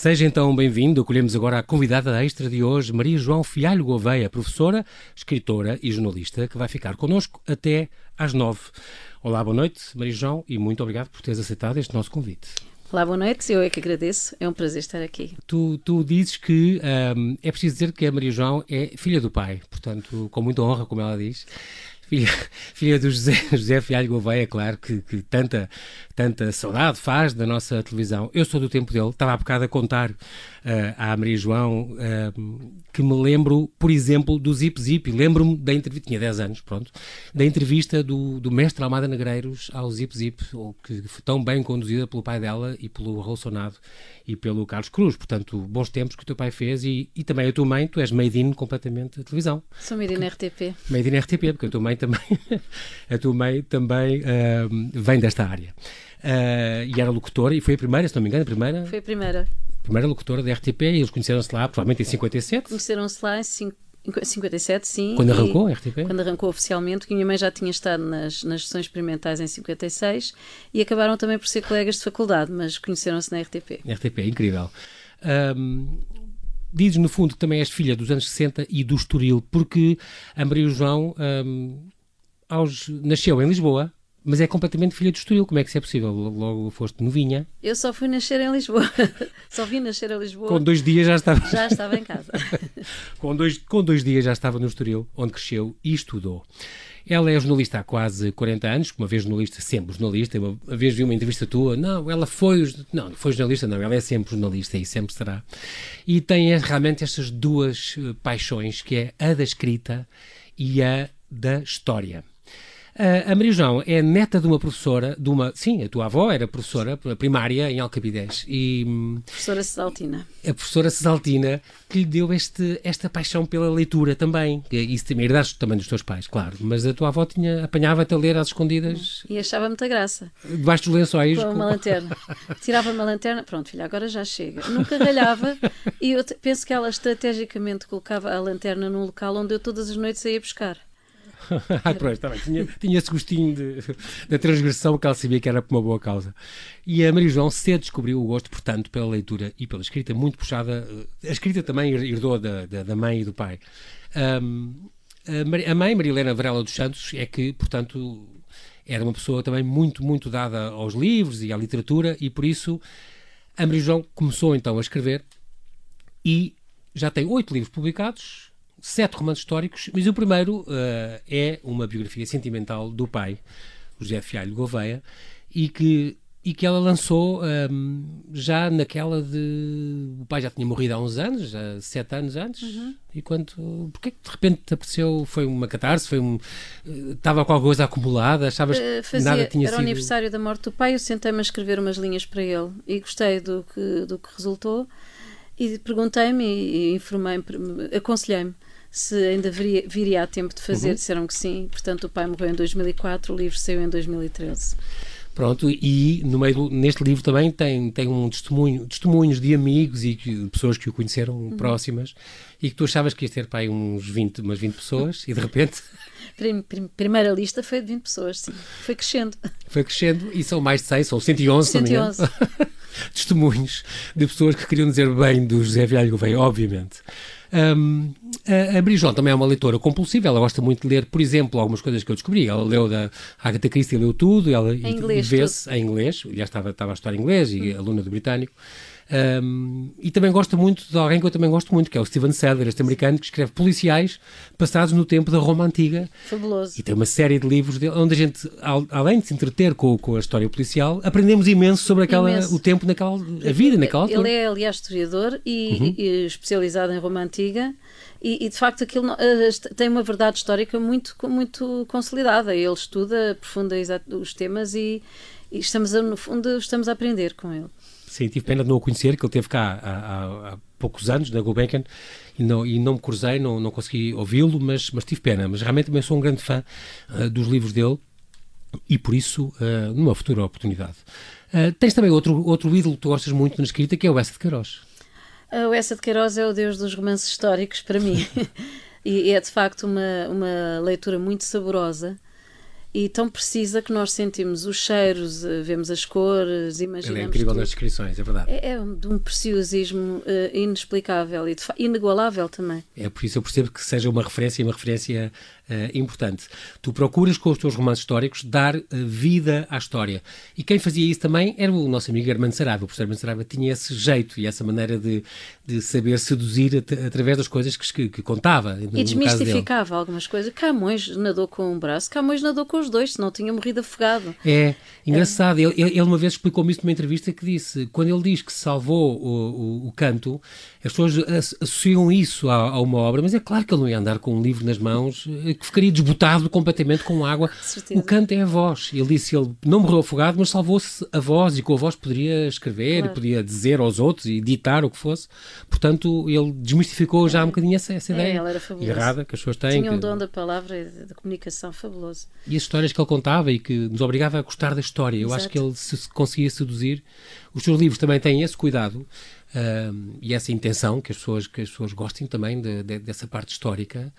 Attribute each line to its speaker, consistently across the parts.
Speaker 1: Seja então bem-vindo. Acolhemos agora a convidada extra de hoje, Maria João Fialho Gouveia, professora, escritora e jornalista, que vai ficar connosco até às nove. Olá, boa noite, Maria João, e muito obrigado por teres aceitado este nosso convite.
Speaker 2: Olá, boa noite. Eu é que agradeço. É um prazer estar aqui.
Speaker 1: Tu, tu dizes que um, é preciso dizer que a Maria João é filha do pai, portanto, com muita honra, como ela diz filha, filha do José, José Fialho Gouveia, claro, que, que, tanta, tanta saudade faz da nossa televisão. Eu sou do tempo dele, estava há bocado a contar à Maria João uh, que me lembro, por exemplo, do Zip Zip, lembro-me da entrevista, tinha 10 anos, pronto, da entrevista do, do mestre Almada Negreiros ao Zip Zip, que foi tão bem conduzida pelo pai dela e pelo Raul Sonado e pelo Carlos Cruz. Portanto, bons tempos que o teu pai fez e, e também a tua mãe, tu és made in completamente a televisão.
Speaker 2: Sou made in RTP.
Speaker 1: Made in RTP, porque a tua mãe também, a tua mãe também uh, vem desta área. Uh, e era locutora, e foi a primeira, se não me engano, a primeira.
Speaker 2: Foi a primeira.
Speaker 1: Primeira locutora da RTP, e eles conheceram-se lá, provavelmente em 57.
Speaker 2: Conheceram-se lá em 57, sim.
Speaker 1: Quando arrancou a RTP?
Speaker 2: Quando arrancou oficialmente, que minha mãe já tinha estado nas, nas sessões experimentais em 56 e acabaram também por ser colegas de faculdade, mas conheceram-se na RTP.
Speaker 1: RTP, incrível. Um, dizes, no fundo, que também és filha dos anos 60 e do Estoril, porque a Maria João um, aos, nasceu em Lisboa, mas é completamente filha do Estoril. Como é que isso é possível? Logo foste novinha.
Speaker 2: Eu só fui nascer em Lisboa. só vim nascer em Lisboa.
Speaker 1: Com dois dias já estava.
Speaker 2: Já estava em casa.
Speaker 1: com, dois, com dois dias já estava no Estoril, onde cresceu e estudou. Ela é jornalista há quase 40 anos, uma vez jornalista, sempre jornalista. Uma vez vi uma entrevista tua, não, ela foi, não, foi jornalista, não, ela é sempre jornalista e sempre será. E tem realmente estas duas eh, paixões, que é a da escrita e a da história. Uh, a Maria João é neta de uma professora, de uma, sim, a tua avó era professora primária em Alcabidez. E,
Speaker 2: hum, professora Cesaltina.
Speaker 1: A professora Cesaltina que lhe deu este, esta paixão pela leitura também. Isso também herdaste também dos teus pais, claro. Mas a tua avó tinha, apanhava-te a ler às escondidas.
Speaker 2: E achava muita graça.
Speaker 1: Debaixo dos lençóis.
Speaker 2: Com uma lanterna. Tirava uma lanterna, pronto, filha, agora já chega. Nunca ralhava e eu penso que ela estrategicamente colocava a lanterna num local onde eu todas as noites ia buscar.
Speaker 1: ah, pronto, tá bem. Tinha, tinha esse gostinho de, da transgressão que ela sabia que era por uma boa causa. E a Maria João cedo descobriu o gosto, portanto, pela leitura e pela escrita, muito puxada. Eh, a escrita também herdou da, da, da mãe e do pai. Um, a mãe, Maria Helena Varela dos Santos, é que, portanto, era uma pessoa também muito, muito dada aos livros e à literatura, e por isso a Maria João começou então a escrever e já tem oito livros publicados, sete romances históricos, mas o primeiro uh, é uma biografia sentimental do pai, José Fialho Gouveia, e que, e que ela lançou um, ehm, já naquela de. O pai já tinha morrido há uns anos, já sete anos antes, uhum. e quanto. Porquê que de repente te apareceu? Foi uma catarse? Foi um, estava com alguma coisa acumulada? Achavas uh,
Speaker 2: fazia,
Speaker 1: que nada tinha
Speaker 2: era
Speaker 1: sido.
Speaker 2: Era o aniversário da morte do pai, eu sentei-me a escrever umas linhas para ele e gostei do que, do que resultou. E perguntei-me e, e informei-me, aconselhei-me se ainda viria, viria a tempo de fazer, uhum. disseram que sim. Portanto, o pai morreu em 2004, o livro saiu em 2013.
Speaker 1: Pronto, e no meio do, neste livro também tem, tem um testemunho, testemunhos de amigos e que, de pessoas que o conheceram uhum. próximas e que tu achavas que ias ter pai uns 20, umas 20 pessoas e de repente.
Speaker 2: Primeira lista foi de 20 pessoas, sim. Foi crescendo.
Speaker 1: Foi crescendo e são mais de 100, são 111, 111. Testemunhos de pessoas que queriam dizer bem do José Vialho Gouveia, obviamente. Um, a, a Brijol também é uma leitora compulsiva, ela gosta muito de ler, por exemplo, algumas coisas que eu descobri. Ela leu da Agatha Christie, leu tudo, ela vê-se em inglês, já estava, estava a estudar inglês e hum. aluna do britânico. Um, e também gosta muito de alguém que eu também gosto muito, que é o Steven Sadler, este americano que escreve policiais passados no tempo da Roma Antiga.
Speaker 2: Fabuloso.
Speaker 1: E tem uma série de livros dele, onde a gente, além de se entreter com, com a história policial, aprendemos imenso sobre aquela, imenso. o tempo naquela, a vida naquela altura.
Speaker 2: Ele é, aliás, historiador e, uhum. e especializado em Roma Antiga. E, e, de facto aquilo uh, tem uma verdade histórica muito, muito consolidada. Ele estuda, aprofunda os temas e, e, estamos, a, no fundo, estamos a aprender com ele.
Speaker 1: Sim, tive pena de não o conhecer, que ele teve cá há, há, há poucos anos, na Gulbenkian, e não, e não me cruzei, não, não consegui ouvi-lo, mas, mas tive pena. Mas realmente também sou um grande fã uh, dos livros dele e por isso, uh, numa futura oportunidade. Uh, tens também outro, outro ídolo que tu gostas muito na escrita, que é o Essa de Queiroz.
Speaker 2: O Essa de Queiroz é o deus dos romances históricos para mim. e é de facto uma, uma leitura muito saborosa e tão precisa que nós sentimos os cheiros, eh, vemos as cores, imaginamos.
Speaker 1: Ele é incrível
Speaker 2: tudo.
Speaker 1: nas descrições, é verdade.
Speaker 2: É, é de um preciosismo uh, inexplicável e inigualável também.
Speaker 1: É por isso eu percebo que seja uma referência e uma referência uh, importante. Tu procuras com os teus romances históricos dar uh, vida à história. E quem fazia isso também era o nosso amigo Armando Saraiva. O professor Armando Saraiva tinha esse jeito e essa maneira de, de saber seduzir at através das coisas que, que, que contava.
Speaker 2: E desmistificava algumas coisas. Camões nadou com um braço, Camões nadou com os dois, senão tinha morrido afogado.
Speaker 1: É, engraçado. É. Ele, ele, uma vez explicou-me isso numa entrevista que disse, quando ele diz que salvou o, o, o canto, as pessoas associam isso a, a, uma obra, mas é claro que ele não ia andar com um livro nas mãos eh, que ficaria desbotado completamente com água. O canto é a voz. Ele disse ele não morreu afogado, mas salvou-se a voz e com a voz poderia escrever claro. e podia dizer aos outros e ditar o que fosse. Portanto, ele desmistificou já um bocadinho essa, essa
Speaker 2: é,
Speaker 1: ideia errada que as pessoas têm.
Speaker 2: Tinha um
Speaker 1: que...
Speaker 2: dom da palavra e da comunicação fabuloso.
Speaker 1: E as histórias que ele contava e que nos obrigava a gostar da história. Eu
Speaker 2: Exato.
Speaker 1: acho que ele se conseguia seduzir. Os seus livros também têm esse cuidado uh, e essa intenção que as pessoas, que as pessoas gostem também de, de, dessa parte histórica.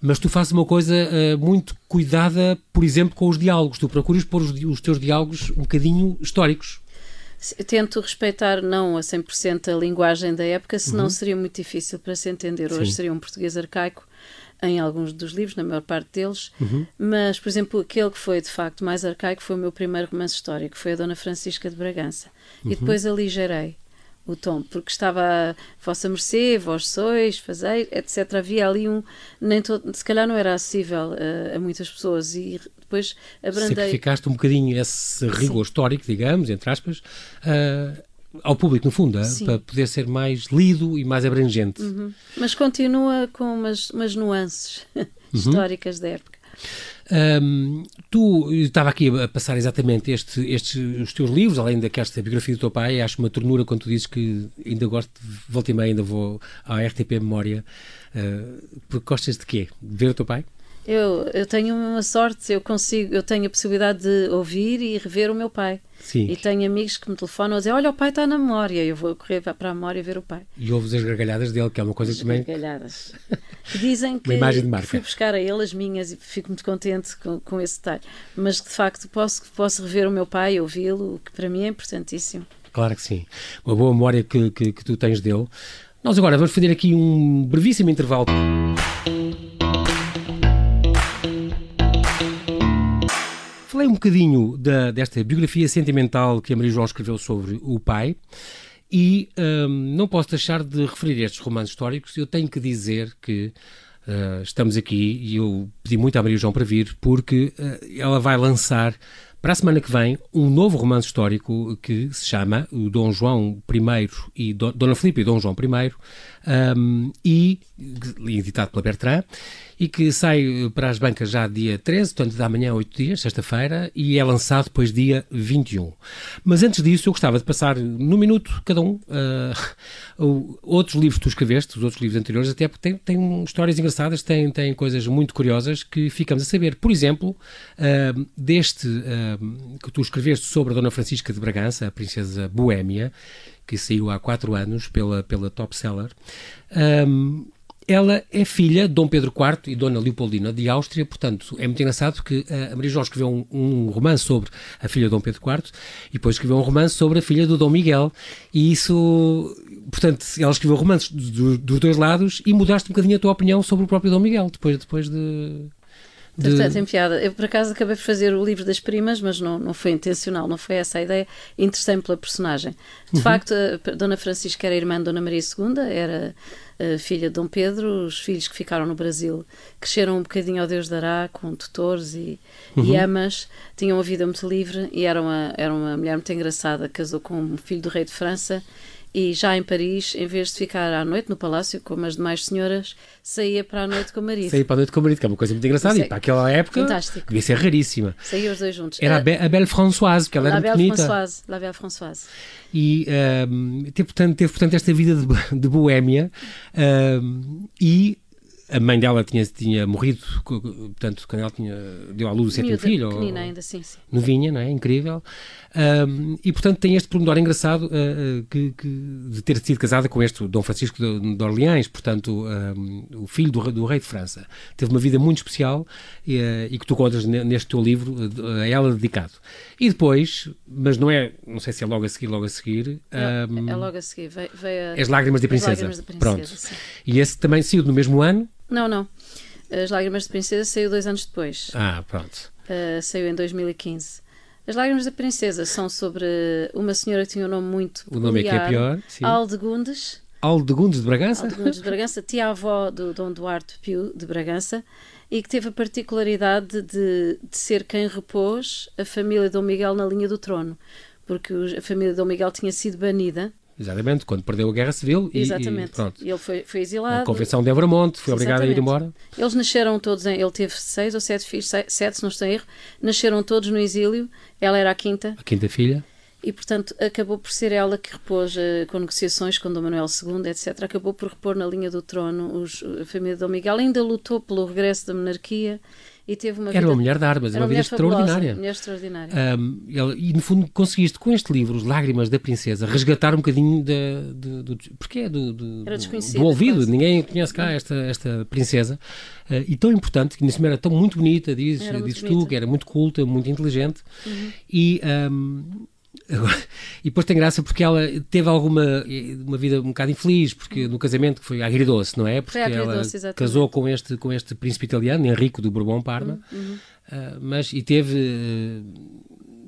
Speaker 1: Mas tu fazes uma coisa uh, muito cuidada, por exemplo, com os diálogos. Tu procuras pôr os, os teus diálogos um bocadinho históricos.
Speaker 2: Eu tento respeitar não a 100% a linguagem da época, senão uhum. seria muito difícil para se entender. Hoje Sim. seria um português arcaico em alguns dos livros, na maior parte deles,
Speaker 1: uhum.
Speaker 2: mas, por exemplo, aquele que foi de facto mais arcaico foi o meu primeiro romance histórico, foi a Dona Francisca de Bragança.
Speaker 1: Uhum.
Speaker 2: E depois aligerei o tom, porque estava Vossa Mercê, Vós Sois, Fazei, etc. Havia ali um. Nem todo, se calhar não era acessível a, a muitas pessoas e depois abrandei.
Speaker 1: Sacrificaste um bocadinho esse rigor Sim. histórico, digamos, entre aspas. Uh, ao público, no fundo, Sim. para poder ser mais lido e mais abrangente.
Speaker 2: Uhum. Mas continua com umas, umas nuances uhum. históricas da época.
Speaker 1: Um, tu estava aqui a passar exatamente este, estes os teus livros, além daquesta biografia do teu pai, acho uma ternura quando tu dizes que ainda gosto, volta e meia ainda vou à RTP Memória, uh, porque gostas de quê? De ver o teu pai?
Speaker 2: Eu, eu tenho uma sorte, eu consigo, eu tenho a possibilidade de ouvir e rever o meu pai.
Speaker 1: Sim.
Speaker 2: E tenho amigos que me telefonam a dizer: Olha, o pai está na memória. Eu vou correr para a memória ver o pai.
Speaker 1: E ouves as gargalhadas dele, que é uma coisa
Speaker 2: as
Speaker 1: também.
Speaker 2: gargalhadas. Que dizem que,
Speaker 1: uma imagem de marca.
Speaker 2: fui buscar a ele as minhas e fico muito contente com, com esse detalhe. Mas de facto posso, posso rever o meu pai, ouvi-lo, o que para mim é importantíssimo.
Speaker 1: Claro que sim. Uma boa memória que, que, que tu tens dele. Nós agora vamos fazer aqui um brevíssimo intervalo. Falei um bocadinho da, desta biografia sentimental que a Maria João escreveu sobre o pai e hum, não posso deixar de referir estes romances históricos. Eu tenho que dizer que uh, estamos aqui e eu pedi muito à Maria João para vir porque uh, ela vai lançar para a semana que vem, um novo romance histórico que se chama o Dom João I e Dona Filipe e Dom João I, um, e editado pela Bertrand, e que sai para as bancas já dia 13, portanto, da manhã, 8 dias, sexta-feira, e é lançado depois dia 21. Mas antes disso, eu gostava de passar no minuto, cada um, uh, outros livros que tu escreveste, os outros livros anteriores, até porque têm, têm histórias engraçadas, têm, têm coisas muito curiosas que ficamos a saber. Por exemplo, uh, deste uh, que tu escreveste sobre a Dona Francisca de Bragança, a princesa Boémia, que saiu há quatro anos pela, pela Top Seller. Ela é filha de Dom Pedro IV e Dona Leopoldina de Áustria, portanto, é muito engraçado que a Maria João escreveu um, um, romance sobre a filha de Dom Pedro IV e depois escreveu um romance sobre a filha do Dom Miguel, e isso, portanto, ela escreveu romances do, dos dois lados e mudaste um bocadinho a tua opinião sobre o próprio Dom Miguel, depois, depois de...
Speaker 2: De... Portanto, tem piada. Eu, por acaso, acabei por fazer o livro das primas, mas não, não foi intencional, não foi essa a ideia. Interessei-me pela personagem. De uhum. facto, a Dona Francisca era irmã de Dona Maria II, era filha de Dom Pedro. Os filhos que ficaram no Brasil cresceram um bocadinho ao Deus dará, com tutores e, uhum. e amas. Tinham uma vida muito livre e era uma, era uma mulher muito engraçada. Casou com um filho do rei de França e já em Paris, em vez de ficar à noite no palácio, como as demais senhoras, saía para a noite com o marido.
Speaker 1: Saía para a noite com o marido, que é uma coisa muito engraçada e para aquela época
Speaker 2: Fantástico.
Speaker 1: devia ser raríssima.
Speaker 2: Saía os dois juntos.
Speaker 1: Era a, Be a Belle Françoise, que ela
Speaker 2: La
Speaker 1: era
Speaker 2: Belle
Speaker 1: muito bonita.
Speaker 2: Françoise, La Belle Françoise.
Speaker 1: E um, teve, portanto, teve, portanto, esta vida de, de boémia um, e a mãe dela tinha, tinha morrido, portanto, quando ela tinha, deu à luz o sétimo filho.
Speaker 2: pequenina
Speaker 1: ou,
Speaker 2: ainda, sim, sim.
Speaker 1: Novinha, não é? Incrível. Um, e, portanto, tem este pormenor engraçado uh, que, que, de ter sido casada com este Dom Francisco de, de Orleans, portanto, um, o filho do, do, rei de França. Teve uma vida muito especial e, uh, e que tu contas neste teu livro, a ela dedicado. E depois, mas não é, não sei se é logo a seguir, logo a seguir.
Speaker 2: Um, é, logo a seguir, veio, veio a,
Speaker 1: As Lágrimas de Princesa.
Speaker 2: Lágrimas de Princesa
Speaker 1: Pronto.
Speaker 2: Sim.
Speaker 1: E esse também saiu no mesmo ano?
Speaker 2: Não, não. As Lágrimas de Princesa saiu dois anos depois.
Speaker 1: Ah, pronto.
Speaker 2: Uh, saiu em 2015. As Lágrimas da Princesa são sobre uma senhora que tinha um nome muito
Speaker 1: O nome é que é pior. Sim.
Speaker 2: Aldegundes.
Speaker 1: Aldegundes de Bragança?
Speaker 2: Aldegundes de Bragança, tia-avó do Dom Duarte Pio de Bragança e que teve a particularidade de, de ser quem repôs a família de Dom Miguel na linha do trono, porque a família de Dom Miguel tinha sido banida
Speaker 1: Exatamente, quando perdeu a Guerra Civil e, e pronto.
Speaker 2: ele foi, foi exilado.
Speaker 1: A Convenção de Evramonte foi obrigado a ir embora.
Speaker 2: Eles nasceram todos em. Ele teve seis ou sete filhos, se- sete, se não estou em erro. Nasceram todos no exílio. Ela era a quinta.
Speaker 1: A quinta filha.
Speaker 2: E, portanto, acabou por ser ela que repôs eh, com negociações com Dom Manuel II, etc. Acabou por repor na linha do trono os, a família de Dom Miguel. Ainda lutou pelo regresso da monarquia e teve uma
Speaker 1: Era
Speaker 2: vida.
Speaker 1: uma mulher de armas,
Speaker 2: era
Speaker 1: uma vida extraordinária.
Speaker 2: mulher extraordinária.
Speaker 1: Um, e no fundo conseguiste com este livro, Os Lágrimas da Princesa, resgatar um bocadinho da, do, porque é do, do, do ouvido, ninguém conhece cá esta, esta princesa uh, e tão importante, que nesse era tão muito bonita, diz,
Speaker 2: Era muito
Speaker 1: dizes tu,
Speaker 2: bonita.
Speaker 1: que era muito culta, muito inteligente
Speaker 2: Uhum.
Speaker 1: e, um, e depois tem graça porque ela teve alguma uma vida um bocado infeliz, porque no casamento que foi agridoce, não é? Porque
Speaker 2: Foi
Speaker 1: ela casou com este, com este príncipe italiano, Henrico do Bourbon Parma,
Speaker 2: Uhum.
Speaker 1: Uh, mas e teve uh,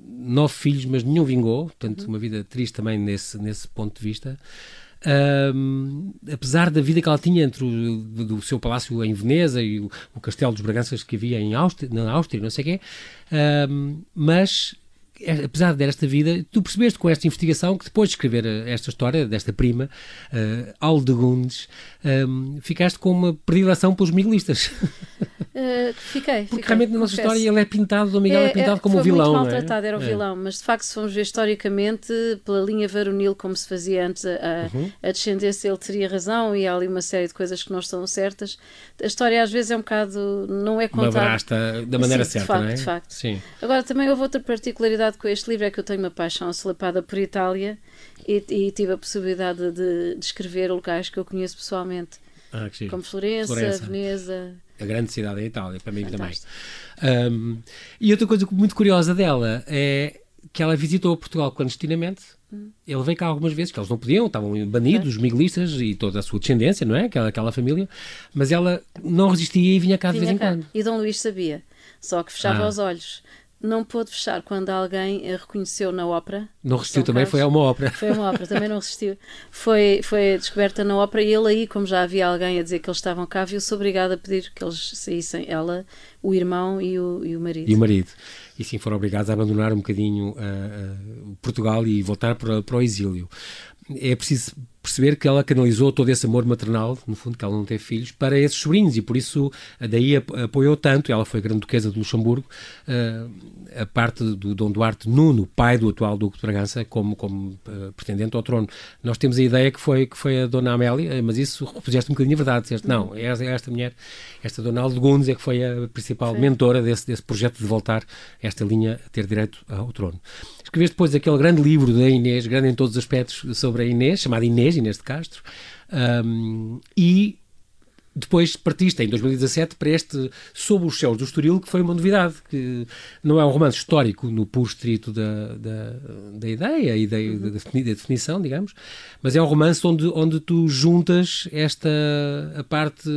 Speaker 1: nove filhos, mas nenhum vingou, portanto, uma vida triste também nesse, nesse ponto de vista. Um, apesar da vida que ela tinha entre o do, seu palácio em Veneza e o, o castelo dos Braganças que havia em Áustria, na Áustria, não sei o quê, um, mas é, apesar desta vida, tu percebeste com esta investigação que depois de escrever eh, esta história desta prima, uh, Aldegundes, um, ficaste com uma predileção pelos miguelistas.
Speaker 2: Eh, fiquei.
Speaker 1: Porque
Speaker 2: fiquei,
Speaker 1: realmente na nossa
Speaker 2: confesso.
Speaker 1: história ele é pintado, Dom Miguel é, pintado como
Speaker 2: foi
Speaker 1: o vilão.
Speaker 2: muito
Speaker 1: é?
Speaker 2: maltratado, era o
Speaker 1: É.
Speaker 2: vilão, mas de facto, se formos ver historicamente, pela linha varonil, como se fazia antes, a,
Speaker 1: Uhum.
Speaker 2: a descendência, ele teria razão e há ali uma série de coisas que não estão certas. A história às vezes é um bocado. não é contada.
Speaker 1: brasta da maneira
Speaker 2: Sim, de
Speaker 1: certa,
Speaker 2: facto,
Speaker 1: não é?
Speaker 2: de facto.
Speaker 1: Sim.
Speaker 2: Agora, também houve outra particularidade com este livro, é que eu tenho uma paixão solapada por Itália e, e tive a possibilidade de, de escrever locais que eu conheço pessoalmente,
Speaker 1: Ah, que giro.
Speaker 2: como Florença,
Speaker 1: Florença.
Speaker 2: Veneza.
Speaker 1: A grande cidade da Itália, para mim
Speaker 2: Fantástico.
Speaker 1: também. Um, e outra coisa muito curiosa dela é que ela visitou Portugal clandestinamente.
Speaker 2: Hum.
Speaker 1: Ele veio cá algumas vezes, que eles não podiam, estavam banidos, os miguelistas e toda a sua descendência, não é? Aquela, aquela família. Mas ela não resistia e vinha cá de
Speaker 2: Vinha
Speaker 1: vez em
Speaker 2: cá.
Speaker 1: quando.
Speaker 2: E Dom Luís sabia, só que fechava
Speaker 1: Ah.
Speaker 2: os olhos. Não pôde fechar quando alguém a reconheceu na ópera.
Speaker 1: Não resistiu também, foi a uma ópera.
Speaker 2: Foi uma ópera, também não resistiu. Foi, foi descoberta na ópera e ele aí, como já havia alguém a dizer que eles estavam cá, viu-se obrigado a pedir que eles saíssem, ela, o irmão e o, e o marido.
Speaker 1: E o marido. E sim, foram obrigados a abandonar um bocadinho ah, Portugal e voltar para, para o exílio. É preciso perceber que ela canalizou todo esse amor maternal, no fundo, que ela não teve filhos, para esses sobrinhos e por isso daí ap- apoiou tanto. Ela foi Grande Duquesa de Luxemburgo, ah, a parte do Dom Duarte Nuno, pai do atual Duque de Bragança, como, como ah, pretendente ao trono. Nós temos a ideia que foi, que foi a Dona Amélia, ah, mas isso repuseste um bocadinho a verdade. Disseste, não, é esta, mulher, esta Dona Aldegundes é que foi a principal
Speaker 2: Foi.
Speaker 1: mentora desse, desse projeto de voltar esta linha a ter direito ao trono. Escreveste depois aquele grande livro da Inês, grande em todos os aspectos, sobre a Inês, chamado Inês, Inês de Castro, um, e depois partiste em 2017 para este Sob os Céus do Estoril, que foi uma novidade, que não é um romance histórico no puro estrito da, da, da ideia e da, da defini- da definição, digamos, mas é um romance onde, onde tu juntas esta a parte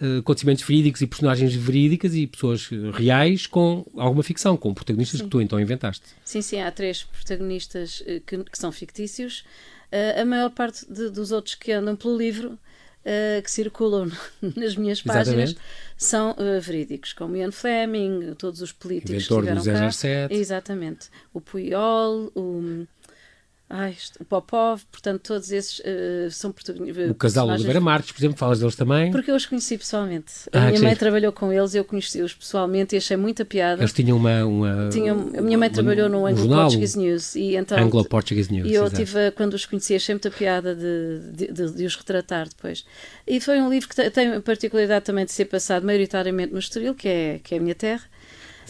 Speaker 1: eh, acontecimentos verídicos e personagens verídicas e pessoas reais com alguma ficção, com protagonistas que tu então inventaste.
Speaker 2: Sim, sim, há três protagonistas eh, que, que são fictícios. Eh, a maior parte de- dos outros que andam pelo livro, eh, que circulam nas minhas páginas,
Speaker 1: Exatamente.
Speaker 2: são eh, verídicos, como Ian Fleming, todos os políticos
Speaker 1: Inventor
Speaker 2: que
Speaker 1: do
Speaker 2: estiveram cá.
Speaker 1: 007.
Speaker 2: Exatamente. O Puyol, o, Ai, o Popov, portanto, todos esses uh, são
Speaker 1: O casal Oliveira Marques, por exemplo, falas deles também?
Speaker 2: Porque eu os conheci pessoalmente. A ah, minha mãe trabalhou com eles, eu conheci-os pessoalmente e achei muita piada.
Speaker 1: Eles tinham uma. uma
Speaker 2: tinham, a minha mãe uma, trabalhou no Anglo Portuguese News e então.
Speaker 1: Anglo Portuguese News.
Speaker 2: E eu tive, quando os conheci, achei muita piada de, de, de, de, os retratar depois. E foi um livro que tem a particularidade também de ser passado maioritariamente no Estoril, que é, que é a minha terra.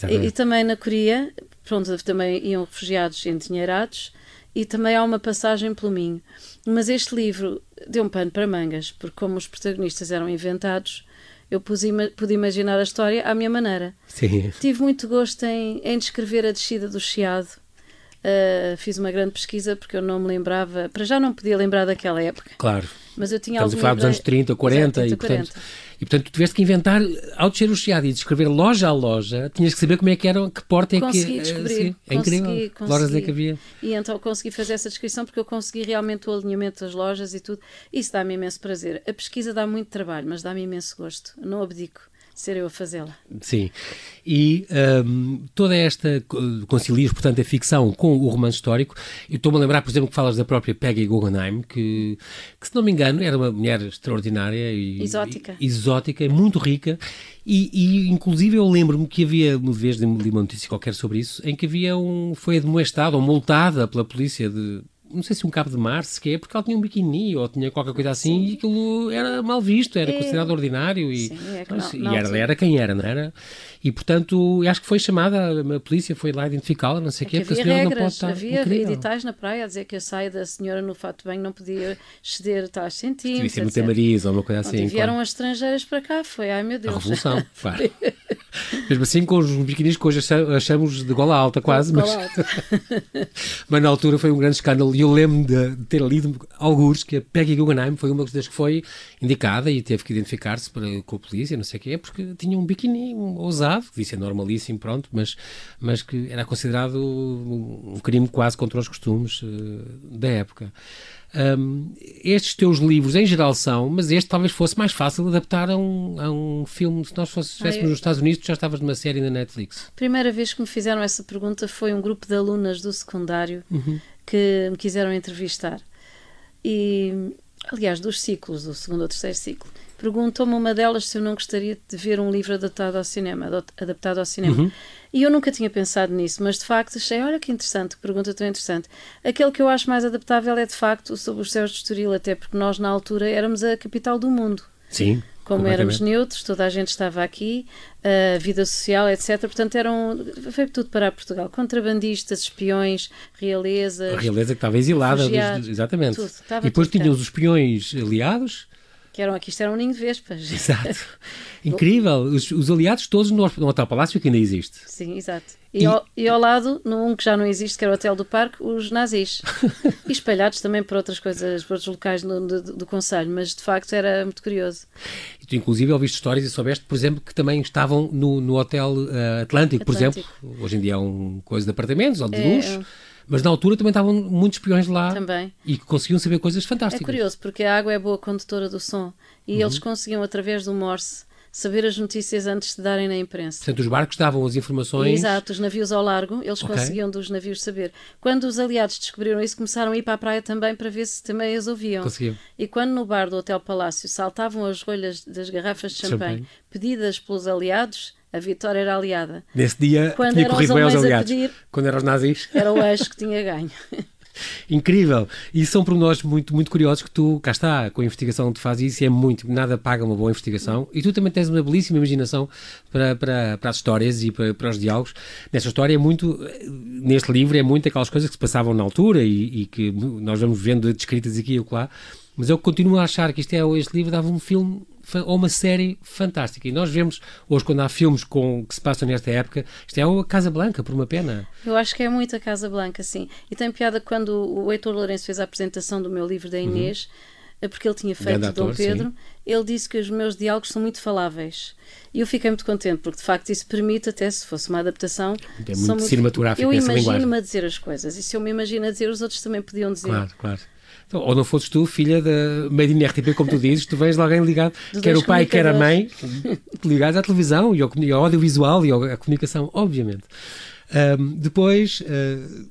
Speaker 2: E, e, também na Coreia, pronto, também iam refugiados endinheirados e também há uma passagem pelo Minho. Mas este livro deu um pano para mangas, porque como os protagonistas eram inventados, eu pude, pude imaginar a história à minha maneira.
Speaker 1: Sim.
Speaker 2: Tive muito gosto em, em descrever a descida do Chiado. Uh, fiz uma grande pesquisa porque eu não me lembrava, para já não podia lembrar daquela época.
Speaker 1: Claro.
Speaker 2: Mas eu tinha
Speaker 1: Estamos a falar dos anos 30, 40 Exato, 30, e, portanto, 40. E portanto, tu tiveste que inventar, ao descer o Chiado e descrever loja a loja, tinhas que saber como é que era, que porta é
Speaker 2: consegui
Speaker 1: que.
Speaker 2: Descobrir, assim,
Speaker 1: é incrível. Consegui, consegui. Lojas é que havia.
Speaker 2: E então consegui fazer essa descrição porque eu consegui realmente o alinhamento das lojas e tudo. Isso dá-me imenso prazer. A pesquisa dá muito trabalho, mas dá-me imenso gosto. Não abdico ser eu a fazê-la.
Speaker 1: Sim. E um, toda esta concilias, portanto, a ficção com o romance histórico. Eu estou-me a lembrar, por exemplo, que falas da própria Peggy Guggenheim, que, que se não me engano, era uma mulher extraordinária e
Speaker 2: exótica,
Speaker 1: e, exótica muito rica. E, e inclusive eu lembro-me que havia, uma vez li uma notícia qualquer sobre isso, em que havia um, foi admoestada ou multada pela polícia de não sei se um cabo de mar sequer, porque ela tinha um biquíni ou tinha qualquer coisa assim Sim. e aquilo era mal visto, era é. considerado ordinário e, Sim, é não, e era, era, quem era, não era? E portanto, acho que foi chamada, a polícia foi lá identificá-la, não sei o é quê,
Speaker 2: porque a senhora regras, não pode estar. Havia incrível. editais na praia a dizer que a saia da senhora no fato banho não podia exceder tais centímetros. Devia
Speaker 1: ser muito mariz ou uma coisa assim.
Speaker 2: E vieram claro. as estrangeiras para cá, foi, ai meu Deus.
Speaker 1: A revolução, claro. Mesmo assim, com os biquinis que hoje achamos de gola alta, quase, mas... Alta. mas na altura foi um grande escândalo. E eu lembro de, de ter lido alguns que a Peggy Guggenheim foi uma das que foi indicada e teve que identificar-se com a polícia, não sei o quê, porque tinha um biquíni ousado, que devia ser normalíssimo, pronto, mas, mas que era considerado um crime quase contra os costumes uh, da época. Um, estes teus livros em geral são, mas este talvez fosse mais fácil adaptar a um, a um filme. Se nós estivéssemos nos Estados Unidos, já estavas numa série na Netflix.
Speaker 2: Primeira vez que me fizeram essa pergunta foi um grupo de alunas do secundário uhum. que me quiseram entrevistar. E, aliás, dos ciclos, do segundo ou terceiro ciclo. Perguntou-me uma delas se eu não gostaria de ver um livro adaptado ao cinema. Adaptado ao cinema. Uhum. E eu nunca tinha pensado nisso, mas de facto achei, olha que interessante, que pergunta tão interessante. Aquele que eu acho mais adaptável é de facto sobre os céus de Estoril, até porque nós na altura éramos a capital do mundo.
Speaker 1: Sim.
Speaker 2: Como éramos neutros, toda a gente estava aqui, a vida social, etc. Portanto, eram, foi tudo para Portugal. Contrabandistas, espiões, realeza.
Speaker 1: A realeza que estava exilada, exatamente. Tudo, e depois tinham os espiões aliados
Speaker 2: que eram aqui, isto era um ninho de vespas.
Speaker 1: Exato. Incrível. Os, os, aliados todos no, no Hotel Palácio que ainda existe.
Speaker 2: Sim, exato. E, e... Ao, e, ao, lado, num que já não existe, que era o Hotel do Parque, os nazis. e espalhados também por outras coisas, por outros locais do, do, do Conselho, mas de facto era muito curioso.
Speaker 1: E tu, inclusive, ouviste histórias e soubeste, por exemplo, que também estavam no, no Hotel uh, Atlântico, Atlântico, por exemplo. Hoje em dia é um coisa de apartamentos ou de é, luxo. É mas na altura também estavam muitos espiões lá
Speaker 2: também.
Speaker 1: e que conseguiam saber coisas fantásticas.
Speaker 2: É curioso, porque a água é boa condutora do som e uhum. eles conseguiam, através do Morse, saber as notícias antes de darem na imprensa.
Speaker 1: Portanto, os barcos davam as informações.
Speaker 2: Exato, os navios ao largo, eles okay. conseguiam dos navios saber. Quando os aliados descobriram isso, começaram a ir para a praia também para ver se também as ouviam.
Speaker 1: Conseguiam.
Speaker 2: E quando no bar do Hotel Palácio saltavam as rolhas das garrafas de champanhe. pedidas pelos aliados, a vitória era aliada.
Speaker 1: Nesse dia Quando tinha corrido bem aos aliados. Pedir, Quando eram os nazis.
Speaker 2: Era o eixo que tinha ganho.
Speaker 1: Incrível! E são pormenores muito, muito curiosos que tu, cá está, com a investigação tu fazes isso e é muito, nada paga uma boa investigação e tu também tens uma belíssima imaginação para, para, para as histórias e para, para os diálogos. Nessa história é muito, neste livro é muito aquelas coisas que se passavam na altura e, e que nós vamos vendo descritas aqui e lá, mas eu continuo a achar que isto é, este livro dava um filme ou uma série fantástica. E nós vemos hoje, quando há filmes com, que se passam nesta época, isto é a Casa Blanca, por uma pena.
Speaker 2: Eu acho que é muito a Casa Blanca, sim. E tem piada quando o Heitor Lourenço fez a apresentação do meu livro da. Inês. Uhum porque ele tinha feito ator, Dom Pedro, sim. ele disse que os meus diálogos são muito faláveis. E eu fiquei muito contente, porque de facto isso permite, até se fosse uma adaptação.
Speaker 1: É muito, muito cinematográfico
Speaker 2: Eu imagino-me a dizer as coisas, e se eu me imagino a dizer, os outros também podiam dizer.
Speaker 1: Claro, claro. Então, ou não fosses tu, filha da Made in RTP, como tu dizes, tu vens de alguém ligado, quer o pai, quer a mãe, ligados à televisão e ao, ao audiovisual e à comunicação, obviamente. Um, depois, uh,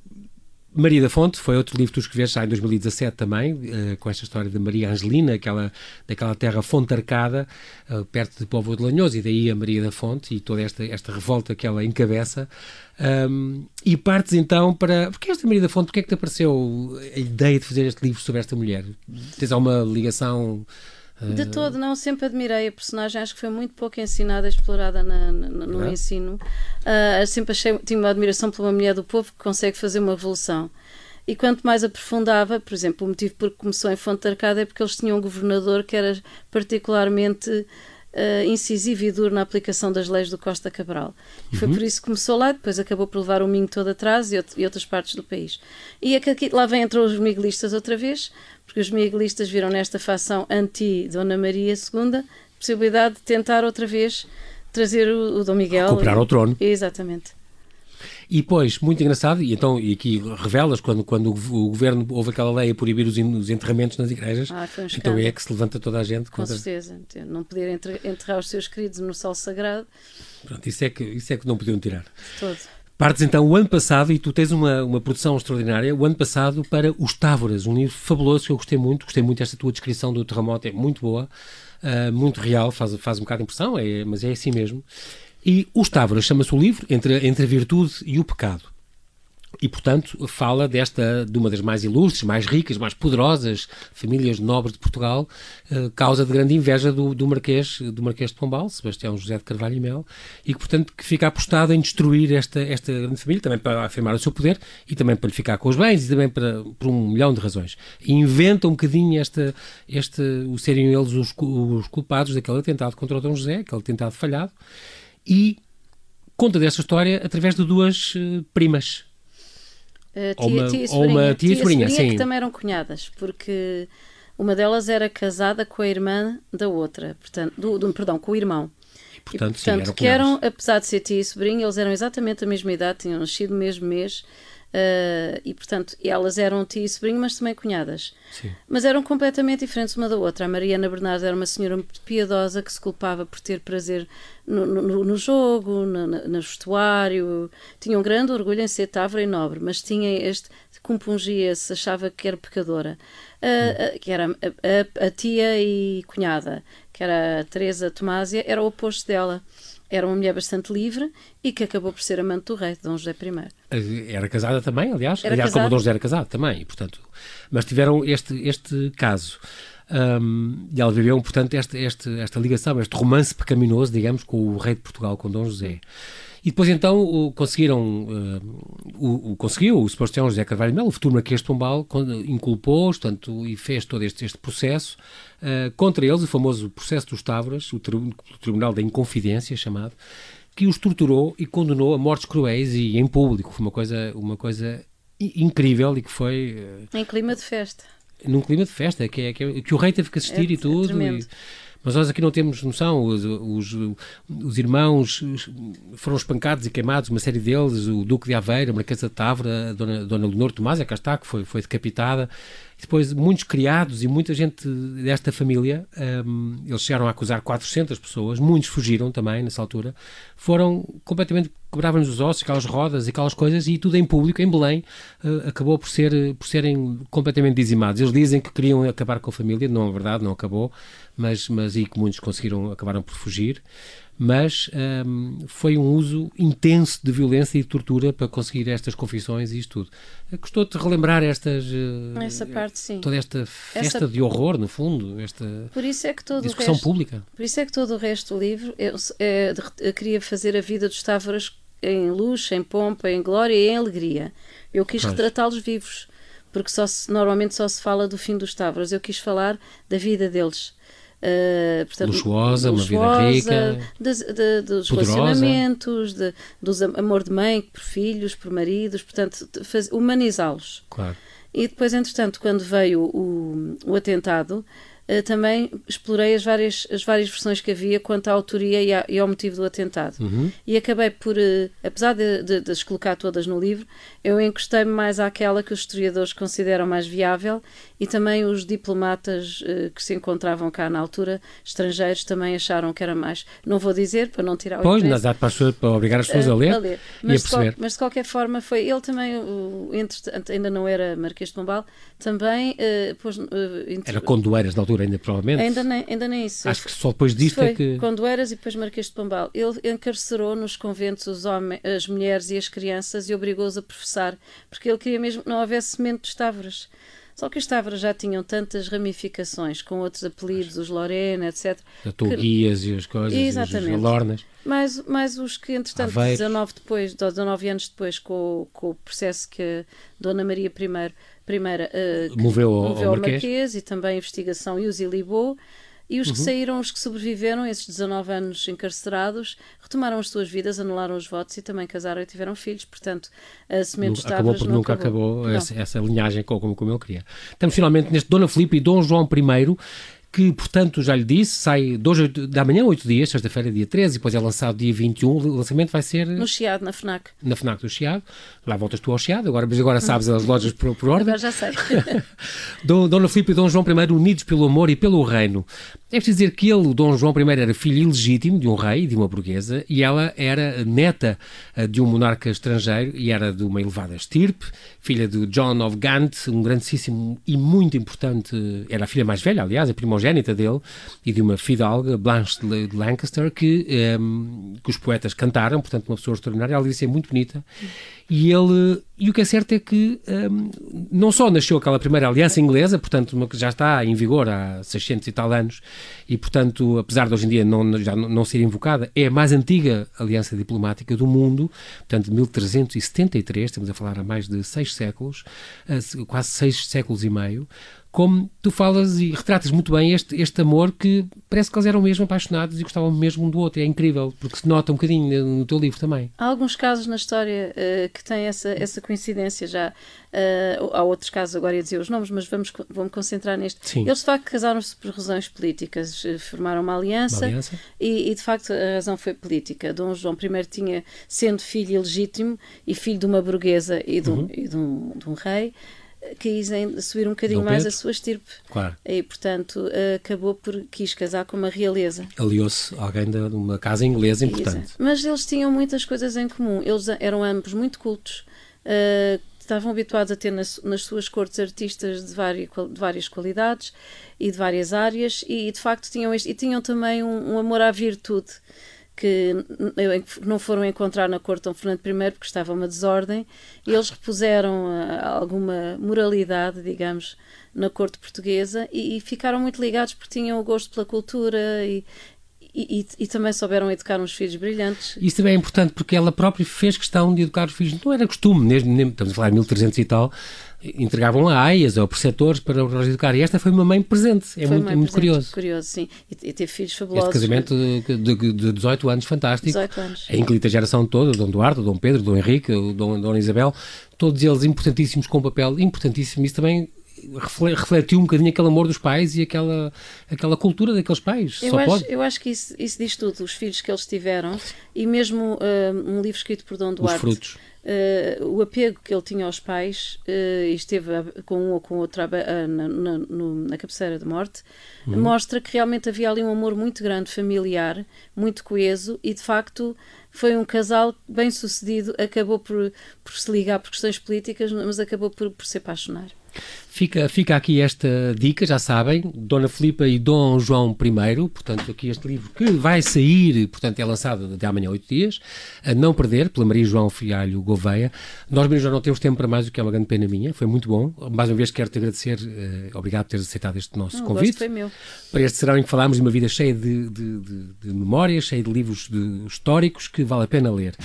Speaker 1: Maria da Fonte foi outro livro que tu escreveste já em 2017 também, uh, com esta história de Maria Angelina, aquela, daquela terra fontarcada, uh, perto de Povo de Lanhoso, e daí a Maria da Fonte e toda esta, esta revolta que ela encabeça. Um, e partes então para. Porque esta Maria da Fonte, porque é que te apareceu a ideia de fazer este livro sobre esta mulher? Tens alguma ligação?
Speaker 2: De todo, não, sempre admirei a personagem, acho que foi muito pouco ensinada, explorada na, na, no é? ensino. Uh, sempre achei, tinha uma admiração por uma mulher do povo que consegue fazer uma revolução. E quanto mais aprofundava, por exemplo, o motivo por que começou em Fonte Arcada é porque eles tinham um governador que era particularmente uh, incisivo e duro na aplicação das leis do Costa Cabral. E foi uhum. por isso que começou lá, depois acabou por levar o Minho todo atrás e, e outras partes do país. E é que aqui, lá vem entre os miguelistas outra vez, porque os miguelistas viram nesta facção anti-Dona Maria II possibilidade de tentar outra vez trazer o, o Dom Miguel.
Speaker 1: Recuperar ao trono.
Speaker 2: Exatamente.
Speaker 1: E depois, muito engraçado, e então, e aqui revelas quando, quando o governo houve aquela lei a proibir os, os enterramentos nas igrejas,
Speaker 2: ah, um
Speaker 1: então é que se levanta toda a gente.
Speaker 2: Com certeza, não poder enterrar os seus queridos no sol sagrado.
Speaker 1: Pronto, isso é que, isso é que não podiam tirar.
Speaker 2: Todo.
Speaker 1: Partes então o ano passado, e tu tens uma, uma produção extraordinária, o ano passado para Os Távoras, um livro fabuloso que eu gostei muito, gostei muito desta tua descrição do terremoto, é muito boa, uh, muito real, faz, faz um bocado de impressão, é, mas é assim mesmo. E Os Távoras chama-se o livro, entre, entre a virtude e o pecado. E, portanto, fala desta, de uma das mais ilustres, mais ricas, mais poderosas famílias nobres de Portugal, eh, causa de grande inveja do, do, Marquês, do Marquês de Pombal, Sebastião José de Carvalho e Mel, e que, portanto, que fica apostado em destruir esta, esta grande família, também para afirmar o seu poder, e também para lhe ficar com os bens, e também para, por um milhão de razões. E inventa um bocadinho esta, este, o serem eles os, os culpados daquele atentado contra o Dom José, aquele atentado falhado, e conta dessa história através de duas uh, primas.
Speaker 2: Uh, tia, ou uma tia, ou uma tia, tia sobrinha, sim. que também eram cunhadas, porque uma delas era casada com a irmã da outra, portanto, do, do perdão, com o irmão.
Speaker 1: E, portanto, e, portanto
Speaker 2: sim, eram que eram, apesar de ser tia e sobrinha, eles eram exatamente a mesma idade, tinham nascido no mesmo mês Uh, e portanto, elas eram tia e sobrinho, mas também cunhadas.
Speaker 1: Sim.
Speaker 2: Mas eram completamente diferentes uma da outra. A Mariana Bernardo era uma senhora muito piedosa que se culpava por ter prazer no, no, no jogo, no, no, vestuário. Tinha um grande orgulho em ser távora e nobre, mas tinha este. compungia-se, achava que era pecadora. Uh, uh, que era a, a, a, tia e cunhada, que era a Teresa Tomásia, era o oposto dela era uma mulher bastante livre e que acabou por ser amante do rei, Dom José I.
Speaker 1: Eh, era casada também, aliás,
Speaker 2: era
Speaker 1: aliás
Speaker 2: casado.
Speaker 1: como Dom José era casado também, portanto, mas tiveram este, este caso. Um, e ela viveu, portanto, este, este, esta ligação, este romance pecaminoso, digamos, com o rei de Portugal, com Dom José. E depois então o, conseguiram, uh, o, o, conseguiu o Sebastião José Carvalho Melo, o futuro Marquês de Pombal, inculpou-os, portanto, e fez todo este, este processo uh, contra eles, o famoso processo dos Távoras, o, o Tribunal da Inconfidência chamado, que os torturou e condenou a mortes cruéis e em público. Foi uma coisa, uma coisa incrível e que foi...
Speaker 2: Uh, em clima de festa.
Speaker 1: Num clima de festa, que, é, que, é, que o rei teve que assistir
Speaker 2: é,
Speaker 1: e tudo.
Speaker 2: É
Speaker 1: mas nós aqui não temos noção. Os, os, os, irmãos foram espancados e queimados, uma série deles, o Duque de Aveira, a Marquesa de Távora, a Dona, Dona Leonor Tomás, cá está, que foi, foi decapitada. Depois, muitos criados e muita gente desta família, um, eles chegaram a acusar 400 pessoas, muitos fugiram também nessa altura, foram completamente, quebravam-nos os ossos, aquelas rodas e aquelas coisas, e tudo em público, em Belém, uh, acabou por, ser, por serem completamente dizimados. Eles dizem que queriam acabar com a família, não é verdade, não acabou, mas, mas e que muitos conseguiram, acabaram por fugir mas um, foi um uso intenso de violência e de tortura para conseguir estas confissões e isto tudo. Gostou-te de relembrar estas...
Speaker 2: Uh, Essa parte, sim.
Speaker 1: Toda esta festa Essa... de horror, no fundo, esta
Speaker 2: por isso é que todo
Speaker 1: discussão
Speaker 2: o resto,
Speaker 1: pública.
Speaker 2: Por isso é que todo o resto do livro, eu, eu, eu queria fazer a vida dos Távoras em luxo, em pompa, em glória e em alegria. Eu quis retratá-los vivos, porque só se, normalmente só se fala do fim dos Távoras. Eu quis falar da vida deles
Speaker 1: Uh, portanto, luxuosa, luxuosa, uma vida rica,
Speaker 2: de, de, dos poderosa. relacionamentos, de, dos amor de mãe por filhos, por maridos, portanto, humanizá-los.
Speaker 1: Claro.
Speaker 2: E depois, entretanto, quando veio o, o atentado, uh, também explorei as várias, as várias versões que havia quanto à autoria e, à, e ao motivo do atentado.
Speaker 1: Uhum.
Speaker 2: E acabei por, uh, apesar de, de, de, as colocar todas no livro, eu encostei-me mais àquela que os historiadores consideram mais viável e também os diplomatas uh, que se encontravam cá na altura, estrangeiros, também acharam que era mais. Não vou dizer para não tirar o
Speaker 1: Pois, mas dá para, para obrigar as pessoas a ler, a ler.
Speaker 2: Mas,
Speaker 1: e a perceber.
Speaker 2: De, mas de qualquer forma, foi ele também, entretanto, ainda não era Marquês de Pombal, também uh, pôs, uh,
Speaker 1: entre... Era Condoeiras na altura, ainda provavelmente.
Speaker 2: Ainda nem, ainda nem isso.
Speaker 1: Acho que só depois disto
Speaker 2: foi
Speaker 1: é que.
Speaker 2: Condoeiras e depois Marquês de Pombal. Ele encarcerou nos conventos os homens, as mulheres e as crianças e obrigou-os a professar, porque ele queria mesmo que não houvesse semente de Távoras. Só que as Távoras já tinham tantas ramificações, com outros apelidos, os Lorena, etc.
Speaker 1: A Tuguias que... e as coisas,
Speaker 2: Exatamente.
Speaker 1: as Lornas.
Speaker 2: Mais, mais os que, entretanto, 19, depois, 19 anos depois, com, com o processo que Dona Maria I primeira uh,
Speaker 1: moveu, ao,
Speaker 2: moveu
Speaker 1: ao
Speaker 2: Marquês.
Speaker 1: Marquês
Speaker 2: e também a investigação e os ilibou. E os que uhum. saíram, os que sobreviveram, esses 19 anos encarcerados, retomaram as suas vidas, anularam os votos e também casaram e tiveram filhos. Portanto, a semente
Speaker 1: Acabou porque nunca
Speaker 2: acabou,
Speaker 1: acabou essa, essa, linhagem como, como ele queria. Estamos finalmente neste Dona Filipe e Dom João I que, portanto, já lhe disse, sai hoje da manhã, 8 dias, sexta-feira, dia 13, e depois é lançado dia 21. O lançamento vai ser.
Speaker 2: No Chiado, na FNAC.
Speaker 1: Na FNAC do Chiado. Lá voltas tu ao Chiado, agora, mas agora sabes as lojas por, por ordem.
Speaker 2: Agora já sei.
Speaker 1: Dona Filipe e Dom João I unidos pelo amor e pelo reino. É preciso dizer que ele, o Dom João I, era filho ilegítimo de um rei, de uma burguesa, e ela era neta eh, de um monarca estrangeiro e era de uma elevada estirpe, filha de John of Gant, um grandíssimo e muito importante, era a filha mais velha, aliás, a primogênita dele, e de uma fidalga, Blanche de Lancaster, que, um, ehm, que os poetas cantaram, portanto, uma pessoa extraordinária, ela disse ser muito bonita, e ele, e o que é certo é que um, não só nasceu aquela primeira aliança inglesa, portanto, uma que já está em vigor há 600 e tal anos, e portanto, apesar de hoje em dia não, já não ser invocada, é a mais antiga aliança diplomática do mundo, portanto, de 1373, estamos a falar há mais de seis séculos, quase seis séculos e meio, como tu falas e retratas muito bem este, este amor que parece que eles eram mesmo apaixonados e gostavam mesmo um do outro. É incrível, porque se nota um bocadinho no teu livro também.
Speaker 2: Há alguns casos na história uh, que têm essa, essa coincidência já. Uh, há outros casos, agora ia dizer os nomes, mas vamos, vamos concentrar neste.
Speaker 1: Sim.
Speaker 2: Eles de facto casaram-se por razões políticas, eh, formaram uma aliança,
Speaker 1: uma aliança.
Speaker 2: E, e, de facto a razão foi política. Dom João I tinha, sendo filho ilegítimo e filho de uma burguesa e de um, uhum. e de um, de um rei, quisem subir um bocadinho mais a sua estirpe.
Speaker 1: Claro.
Speaker 2: E, portanto, acabou por quis casar com uma realeza.
Speaker 1: Aliou-se alguém de uma casa inglesa importante.
Speaker 2: Mas eles tinham muitas coisas em comum. Eles eram ambos muito cultos. Uh, estavam habituados a ter nas, nas suas cortes artistas de várias, de várias, qualidades e de várias áreas e, de facto, tinham, este, e tinham também um, um amor à virtude que não foram encontrar na corte Dom Fernando I porque estava uma desordem e eles repuseram uh, alguma moralidade, digamos, na corte portuguesa e, e, ficaram muito ligados porque tinham o gosto pela cultura e, e, e, também souberam educar uns filhos brilhantes.
Speaker 1: Isso também é importante porque ela própria fez questão de educar os filhos. Não era costume, mesmo, estamos a falar em 1300 e tal, entregavam a aias ou preceptores para os educar. E esta foi uma mãe presente. É
Speaker 2: foi
Speaker 1: muito, muito
Speaker 2: presente,
Speaker 1: curioso.
Speaker 2: Curioso, sim. E, e teve filhos fabulosos.
Speaker 1: Este casamento de, de, de 18 anos, fantástico.
Speaker 2: 18 anos.
Speaker 1: A inclita geração toda, o Dom Duarte, o Dom Pedro, o Dom Henrique, o Dom, Dona Isabel, todos eles importantíssimos com um papel importantíssimo. Isso também refletiu um bocadinho aquele amor dos pais e aquela, aquela cultura daqueles pais.
Speaker 2: Eu,
Speaker 1: Só
Speaker 2: acho,
Speaker 1: pode.
Speaker 2: eu acho que isso, isso diz tudo, os filhos que eles tiveram e mesmo uh, um livro escrito por Dom Duarte.
Speaker 1: Os frutos.
Speaker 2: Uh, o apego que ele tinha aos pais uh, e esteve com um ou com outro uh, na, na, na, cabeceira de morte, uhum. mostra que realmente havia ali um amor muito grande, familiar, muito coeso e de facto foi um casal bem sucedido, acabou por, por se ligar por questões políticas, mas acabou por, por se apaixonar.
Speaker 1: Fica, fica aqui esta dica, já sabem, Dona Filipa e Dom João I, portanto, aqui este livro que vai sair, portanto, é lançado de amanhã oito dias, a não perder, pela Maria João Filhalho Gouveia. Nós, Maria João, não temos tempo para mais, o que é uma grande pena minha, foi muito bom. Mais uma vez quero-te agradecer, uh, obrigado por teres aceitado este nosso
Speaker 2: não,
Speaker 1: convite.
Speaker 2: Foi meu.
Speaker 1: Para este serão em que falámos de uma vida cheia de, de, de, de memórias, cheia de livros históricos que vale a pena ler.